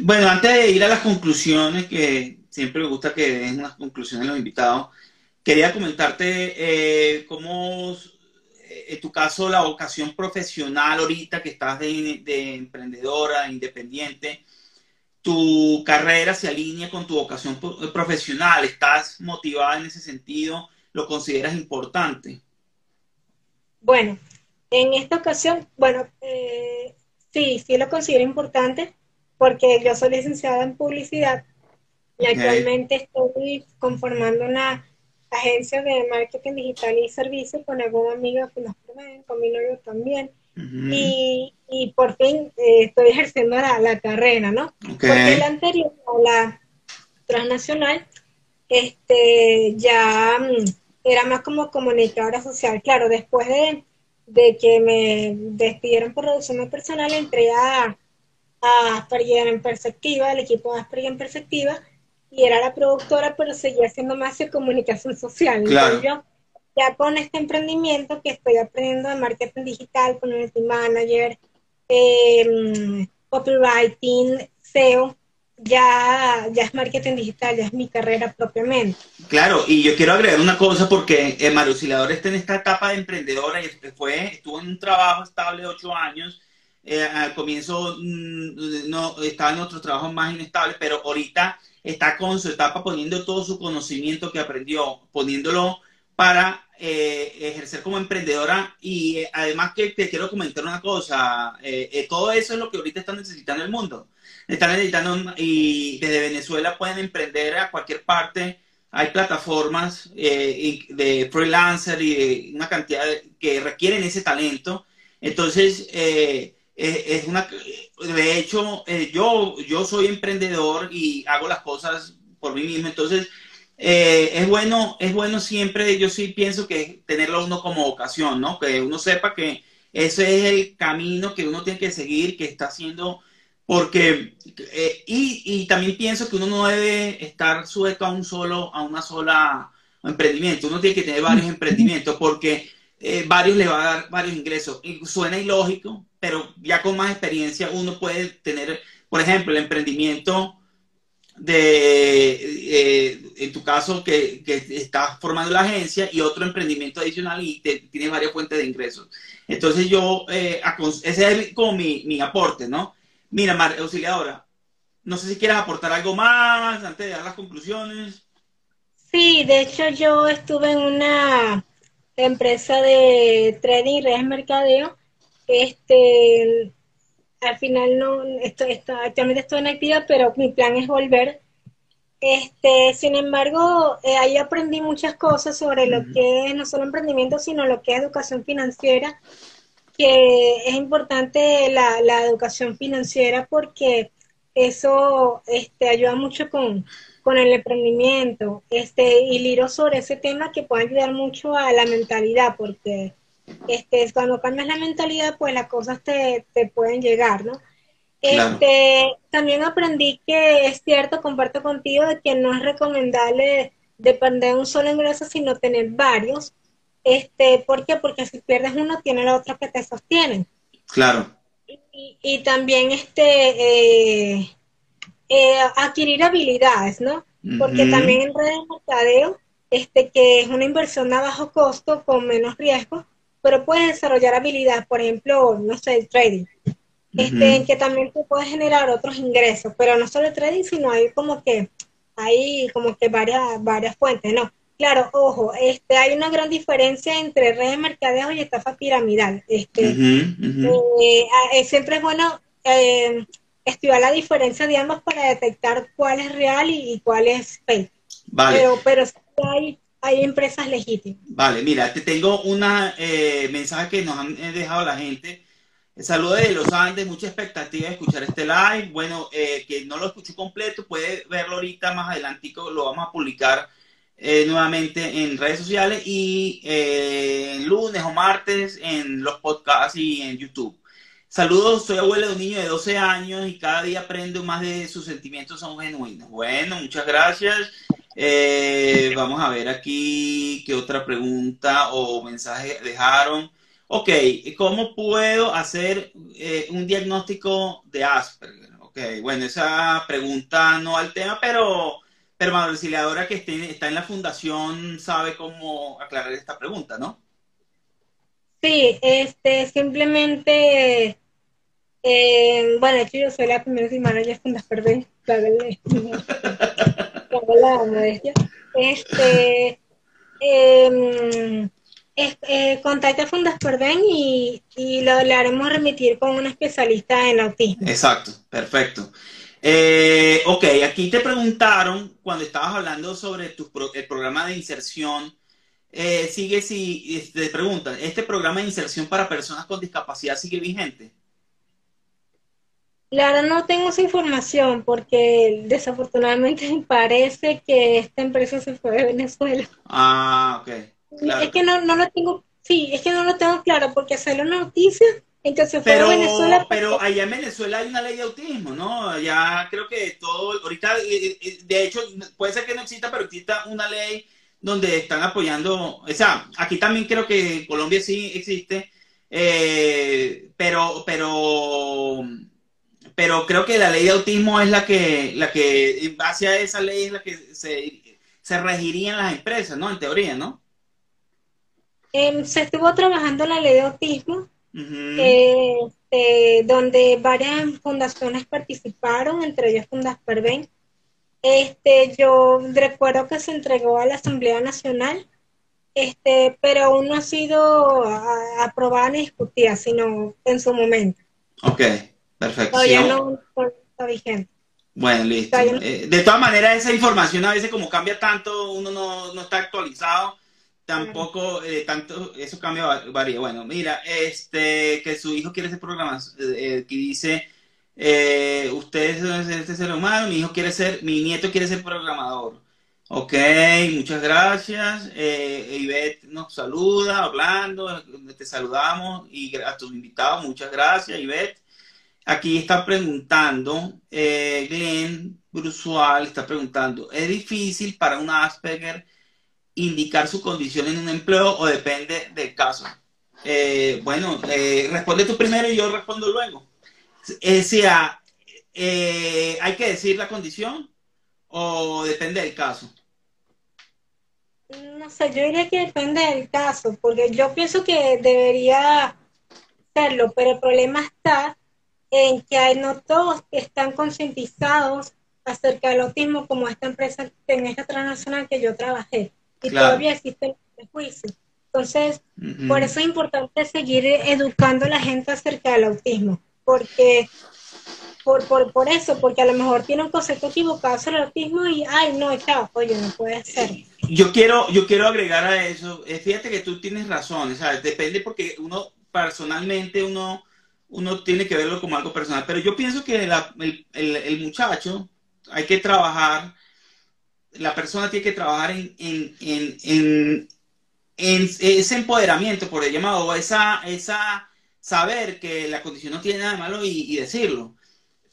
bueno, antes de ir a las conclusiones, que siempre me gusta que den unas conclusiones los invitados, quería comentarte eh, cómo, eh, en tu caso, la vocación profesional ahorita que estás de, de emprendedora, independiente, tu carrera se alinea con tu vocación profesional, estás motivada en ese sentido, lo consideras importante. Bueno, en esta ocasión, bueno, eh, sí, sí lo considero importante porque yo soy licenciada en publicidad y actualmente estoy conformando una agencia de marketing digital y servicios con alguna amiga, pues, con mi novio también y, por fin eh, estoy ejerciendo la, carrera, ¿no? Porque la anterior, la transnacional, este, ya mm, era más como comunicadora social. Claro, después de, que me despidieron por reducción personal, entré a, a Asperger en Perspectiva, el equipo de Asperger en Perspectiva, y era la productora, pero seguía haciendo más de comunicación social. Claro ya con este emprendimiento que estoy aprendiendo de marketing digital, community manager, eh, copywriting, SEO, ya, ya es marketing digital, ya es mi carrera propiamente. Claro, y yo quiero agregar una cosa porque Mario está en esta etapa de emprendedora y fue, estuvo en un trabajo estable de ocho años eh, al comienzo mm, no estaba en otros trabajos más inestables, pero ahorita está con su etapa poniendo todo su conocimiento que aprendió, poniéndolo para eh, ejercer como emprendedora y eh, además que te quiero comentar una cosa, todo eso es lo que ahorita está necesitando el mundo. Están necesitando y desde Venezuela pueden emprender a cualquier parte. Hay plataformas de freelancer y una cantidad que requieren ese talento. Entonces, es una, de hecho, eh, yo, yo soy emprendedor y hago las cosas por mí mismo, entonces eh, es bueno, es bueno siempre, yo sí pienso que tenerlo uno como ocasión, ¿no? Que uno sepa que ese es el camino que uno tiene que seguir, que está haciendo, porque, eh, y, y, también pienso que uno no debe estar sujeto a un solo, a una sola emprendimiento, uno tiene que tener varios emprendimientos, porque varios le va a dar varios ingresos. Y suena ilógico, pero ya con más experiencia uno puede tener, por ejemplo, el emprendimiento de, eh, en tu caso, que, que, estás formando la agencia y otro emprendimiento adicional y te, tienes varias fuentes de ingresos. Entonces yo, eh, ese es como mi, mi, aporte, ¿no? Mira, Mar, auxiliadora, no sé si quieres aportar algo más antes de dar las conclusiones. Sí, de hecho yo estuve en una empresa de trading y redes mercadeo este, al final no, estoy, actualmente estoy en actividad, pero mi plan es volver. Este, sin embargo, eh, ahí aprendí muchas cosas sobre lo que es no solo emprendimiento, sino lo que es educación financiera, que es importante la, la educación financiera porque eso este, ayuda mucho con, con el emprendimiento. Este, y liro sobre ese tema que puede ayudar mucho a la mentalidad, porque este, cuando cambias la mentalidad, pues las cosas te, pueden llegar, ¿no? Este, también aprendí que es cierto, comparto contigo, de que no es recomendable depender de un solo ingreso, sino tener varios. Este, ¿Por qué? Porque si pierdes uno, tiene la otra que te sostienen. Claro. Y, también este, eh, eh, adquirir habilidades, ¿no? Porque también en redes de mercadeo, este, que es una inversión a bajo costo con menos riesgo, pero puedes desarrollar habilidades, por ejemplo, no sé, el trading, este, en que también te puedes generar otros ingresos, pero no solo el trading, sino hay como que, hay como que varias, varias fuentes, ¿no? Claro, ojo, este, hay una gran diferencia entre redes de mercadeo y estafa piramidal. Este, eh, eh, siempre es bueno eh, estudiar la diferencia de ambas para detectar cuál es real y, cuál es fake. Vale. Pero, pero hay hay empresas legítimas. Vale, mira, te tengo una eh, mensaje que nos han eh, dejado la gente. Saludos de los Andes, mucha expectativa de escuchar este live. Bueno, eh, que no lo escuchó completo, puede verlo ahorita más adelante, lo vamos a publicar eh, nuevamente en redes sociales y lunes o martes en los podcasts y en YouTube. Saludos, soy abuelo de un niño de 12 años y cada día aprendo más de sus sentimientos son genuinos. Bueno, muchas gracias. Eh, vamos a ver aquí qué otra pregunta o mensaje dejaron. Ok, ¿cómo puedo hacer eh, un diagnóstico de Asperger? Ok, bueno, esa pregunta no al tema, pero, pero la auxiliadora que está en la fundación sabe cómo aclarar esta pregunta, ¿no? Sí, este, simplemente, eh, bueno, yo soy la primera semana ya Fundas Perdón, la modestia, este, eh, eh, contacta a Fundas Perdén y, y lo, le haremos remitir con un especialista en autismo. Exacto, perfecto. Eh, ok, aquí te preguntaron cuando estabas hablando sobre tu el programa de inserción. Eh, sigue si te preguntan, ¿este programa de inserción para personas con discapacidad sigue vigente? Claro, no tengo esa información porque desafortunadamente parece que esta empresa se fue de Venezuela. Ah, ok. Es que no, no lo tengo, sí, es que no lo tengo claro porque salió una noticia entonces fue pero, Venezuela. Pero allá en Venezuela hay una ley de autismo, ¿no? Ya creo que todo, ahorita, eh, eh, de hecho, puede ser que no exista, pero exista una ley donde están apoyando, o sea, aquí también creo que en Colombia sí existe, eh, pero, pero pero creo que la ley de autismo es la que, la que en base a esa ley es la que se, se regirían las empresas, ¿no? En teoría, ¿no? Em, se estuvo trabajando la ley de autismo. Eh, este, donde varias fundaciones participaron, entre ellas Fundasperven. Este, yo recuerdo que se entregó a la Asamblea Nacional, este, pero aún no ha sido aprobada ni discutida, sino en su momento. Ok, perfecto. Todavía no, está vigente. Bueno, listo. Eh, de todas maneras, esa información a veces como cambia tanto, uno no, no está actualizado tampoco eh, tanto eso cambia varía bueno mira este que su hijo quiere ser programador eh, que dice eh, usted es este ser humano mi hijo quiere ser mi nieto quiere ser programador ok muchas gracias eh, Ivette nos saluda hablando te saludamos y a tus invitados muchas gracias Ivette aquí está preguntando Glenn Brusual está preguntando es difícil para un Asperger indicar su condición en un empleo o depende del caso? Eh, bueno, eh, responde tú primero y yo respondo luego. Eh, sea, eh, ¿hay que decir la condición o depende del caso? No sé, yo diría que depende del caso, porque yo pienso que debería serlo, pero el problema está en que no todos están concientizados acerca del autismo como esta empresa, en esta transnacional que yo trabajé y todavía existe el juicio. Entonces, por eso es importante seguir educando a la gente acerca del autismo, porque por, por, por eso, porque a lo mejor tiene un concepto equivocado sobre el autismo y, ay, no, chao, oye, no puede ser. Yo quiero, yo quiero agregar a eso, eh, fíjate que tú tienes razón, ¿sabes? Depende porque uno, personalmente, uno, uno tiene que verlo como algo personal, pero yo pienso que el, el, el muchacho hay que trabajar la persona tiene que trabajar en, en, ese empoderamiento, por el llamado, esa, esa saber que la condición no tiene nada de malo y, decirlo.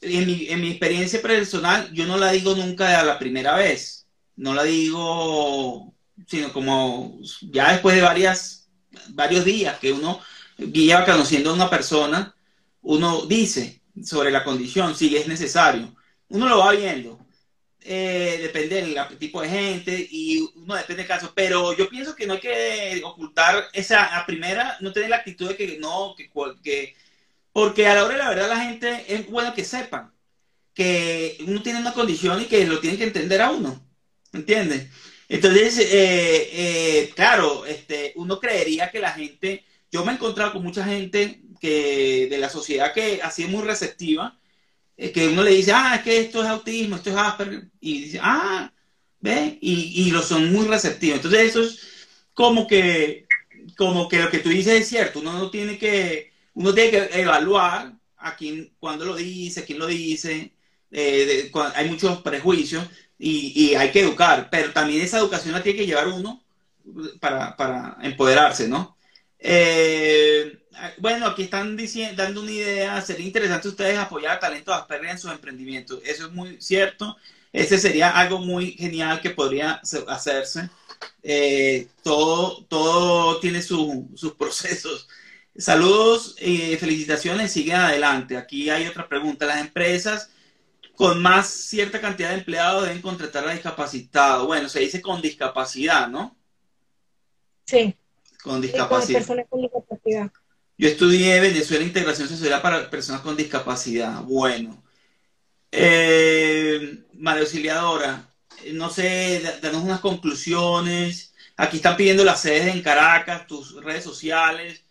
En mi, en mi, experiencia personal, yo no la digo nunca a la primera vez, no la digo, sino como ya después de varias, varios días que uno lleva conociendo a una persona, uno dice sobre la condición, si es necesario. Uno lo va viendo eh, depende del tipo de gente y uno depende del caso, pero yo pienso que no hay que ocultar esa, a primera, no tener la actitud de que no, que, que porque a la hora de la verdad la gente es bueno que sepan que uno tiene una condición y que lo tienen que entender a uno, ¿entiendes? Entonces, eh, eh, claro, este, uno creería que la gente, yo me he encontrado con mucha gente que de la sociedad que ha sido muy receptiva, que uno le dice, ah, es que esto es autismo, esto es Asperger, y dice, ah, ve, y, y lo son muy receptivos. Entonces eso es como que, como que lo que tú dices es cierto, uno no tiene que, uno tiene que evaluar a quién, cuándo lo dice, quién lo dice, eh, hay muchos prejuicios y, y, hay que educar, pero también esa educación la tiene que llevar uno para, para empoderarse, ¿no? Eh, bueno, aquí están diciendo, dando una idea, sería interesante ustedes apoyar a talentos Asperger en sus emprendimientos. Eso es muy cierto. Ese sería algo muy genial que podría hacerse. Eh, todo, todo tiene sus procesos. Saludos y felicitaciones, siguen adelante. Aquí hay otra pregunta. Las empresas con más cierta cantidad de empleados deben contratar a discapacitados. Bueno, se dice con discapacidad, ¿no? Sí. Con discapacidad. con discapacidad. Yo estudié Venezuela Integración Social para Personas con Discapacidad. Bueno. Eh, María Auxiliadora, no sé, danos unas conclusiones. Aquí están pidiendo las sedes en Caracas, tus redes sociales,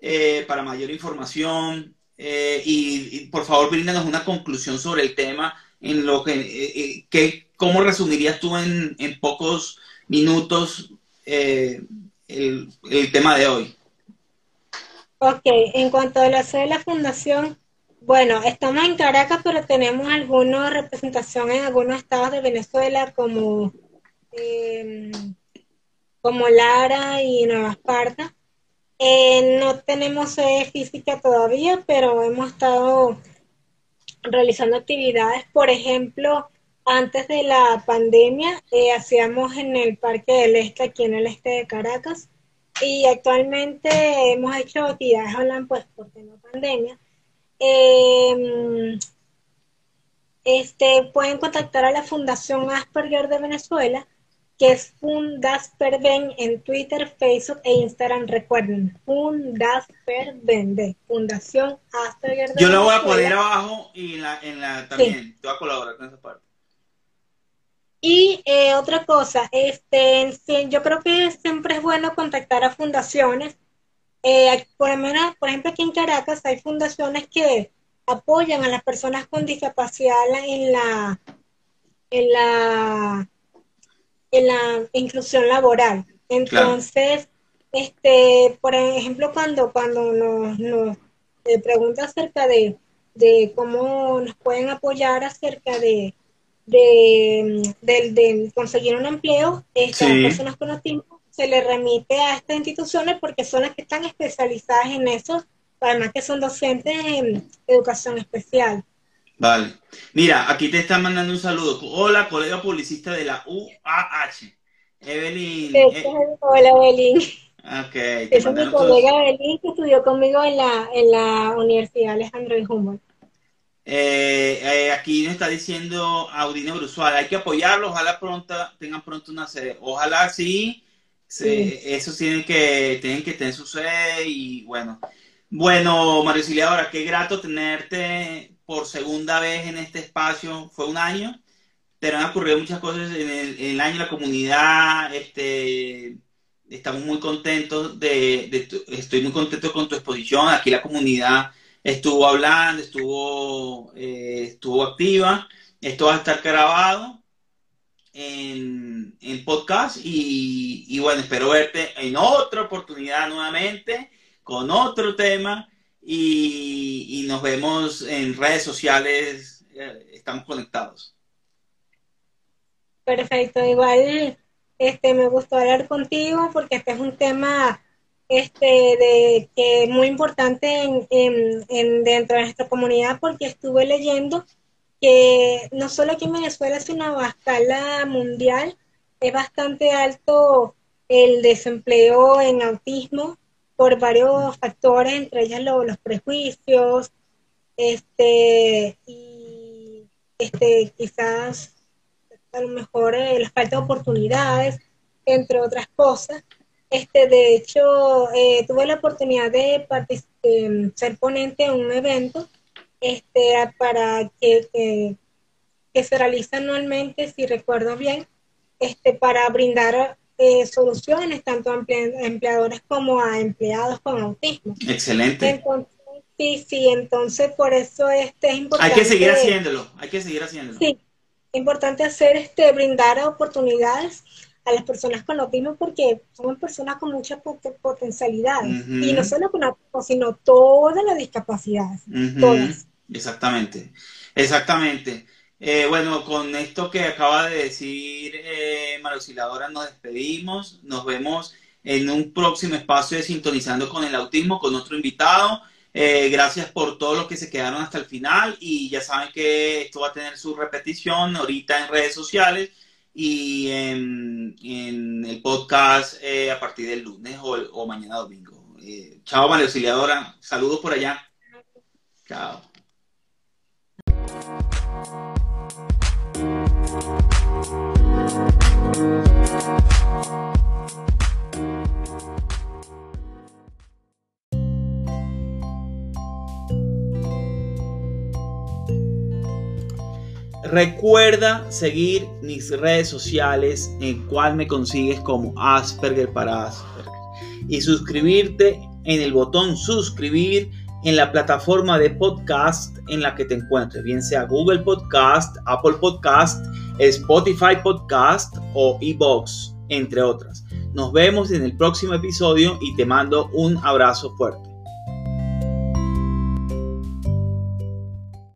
eh, para mayor información. Eh, y, por favor, bríndanos una conclusión sobre el tema, en lo que, que ¿cómo resumirías tú en, en pocos minutos el, tema de hoy? Ok, en cuanto a la sede de la fundación, bueno, estamos en Caracas, pero tenemos alguna representación en algunos estados de Venezuela como, em, como Lara y Nueva Esparta. Eh, no tenemos sede física todavía, pero hemos estado realizando actividades. Por ejemplo, antes de la pandemia, eh, hacíamos en el Parque del Este, aquí en el este de Caracas, y actualmente hemos hecho actividades online pues por tema pandemia. Em, este, pueden contactar a la Fundación Asperger de Venezuela que es Fundasperben en Twitter, Facebook e Instagram. Recuerden, Fundasperben de Fundación Asperger. Yo lo voy a poner abajo y en la, en la también. Te voy a colaborar con esa parte. Y eh, otra cosa, este, yo creo que siempre es bueno contactar a fundaciones. Eh, por, por ejemplo, aquí en Caracas hay fundaciones que apoyan a las personas con discapacidad en la, en la en la inclusión laboral. Entonces, este, por ejemplo, cuando, cuando nos, nos eh, pregunta acerca de, de, cómo nos pueden apoyar acerca de, de, conseguir un empleo, estas personas con autismo se le remite a estas instituciones porque son las que están especializadas en eso, además que son docentes en educación especial. Vale. Mira, aquí te están mandando un saludo. Hola, colega publicista de la UAH. Evelyn. Eh, hola, Evelyn. Ok. Esa es mi colega Evelyn que estudió conmigo en la, en la Universidad Alejandro de Humboldt. Eh, eh, aquí nos está diciendo Audino Brusual, hay que apoyarlo, ojalá pronto tengan pronto una sede. Ojalá sí, eso tienen que, tienen que tener su sede y bueno. Bueno, Mario ahora qué grato tenerte por segunda vez en este espacio, fue un año, pero han ocurrido muchas cosas en el, año, la comunidad, este, estamos muy contentos de, estoy muy contento con tu exposición, aquí la comunidad estuvo hablando, estuvo, eh, estuvo activa, esto va a estar grabado en, en podcast y, y bueno, espero verte en otra oportunidad nuevamente con otro tema y, nos vemos en redes sociales, eh, estamos conectados. Perfecto, igual este me gustó hablar contigo porque este es un tema este de que muy importante en, en, dentro de nuestra comunidad porque estuve leyendo que no solo aquí en Venezuela sino a escala mundial es bastante alto el desempleo en autismo por varios factores, entre ellas los prejuicios, este, y este, quizás a lo mejor eh, la falta de oportunidades, entre otras cosas. Este, de hecho, eh, tuve la oportunidad de, ser ponente en un evento este, para que, que, que, se realiza anualmente, si recuerdo bien, este, para brindar eh, soluciones tanto a empleadores como a empleados con autismo. Excelente. sí, sí, entonces por eso este es importante. Hay que seguir haciéndolo, hay que seguir haciéndolo. Sí, es importante hacer este, brindar oportunidades a las personas con autismo porque somos personas con mucha potencialidad y no solo con autismo, sino todas las discapacidades, todas. Exactamente, exactamente. Eh, bueno, con esto que acaba de decir eh, nos despedimos. Nos vemos en un próximo espacio de Sintonizando con el Autismo con otro invitado. Eh, gracias por todos los que se quedaron hasta el final y ya saben que esto va a tener su repetición ahorita en redes sociales y en, el podcast eh, a partir del lunes o, mañana domingo. Eh, chao, María Auxiliadora. Saludos por allá. Chao. Recuerda seguir mis redes sociales en cual me consigues como Asperger para Asperger y suscribirte en el botón suscribir en la plataforma de podcast en la que te encuentres, bien sea Google Podcast, Apple Podcast, Spotify Podcast o Evox, entre otras. Nos vemos en el próximo episodio y te mando un abrazo fuerte.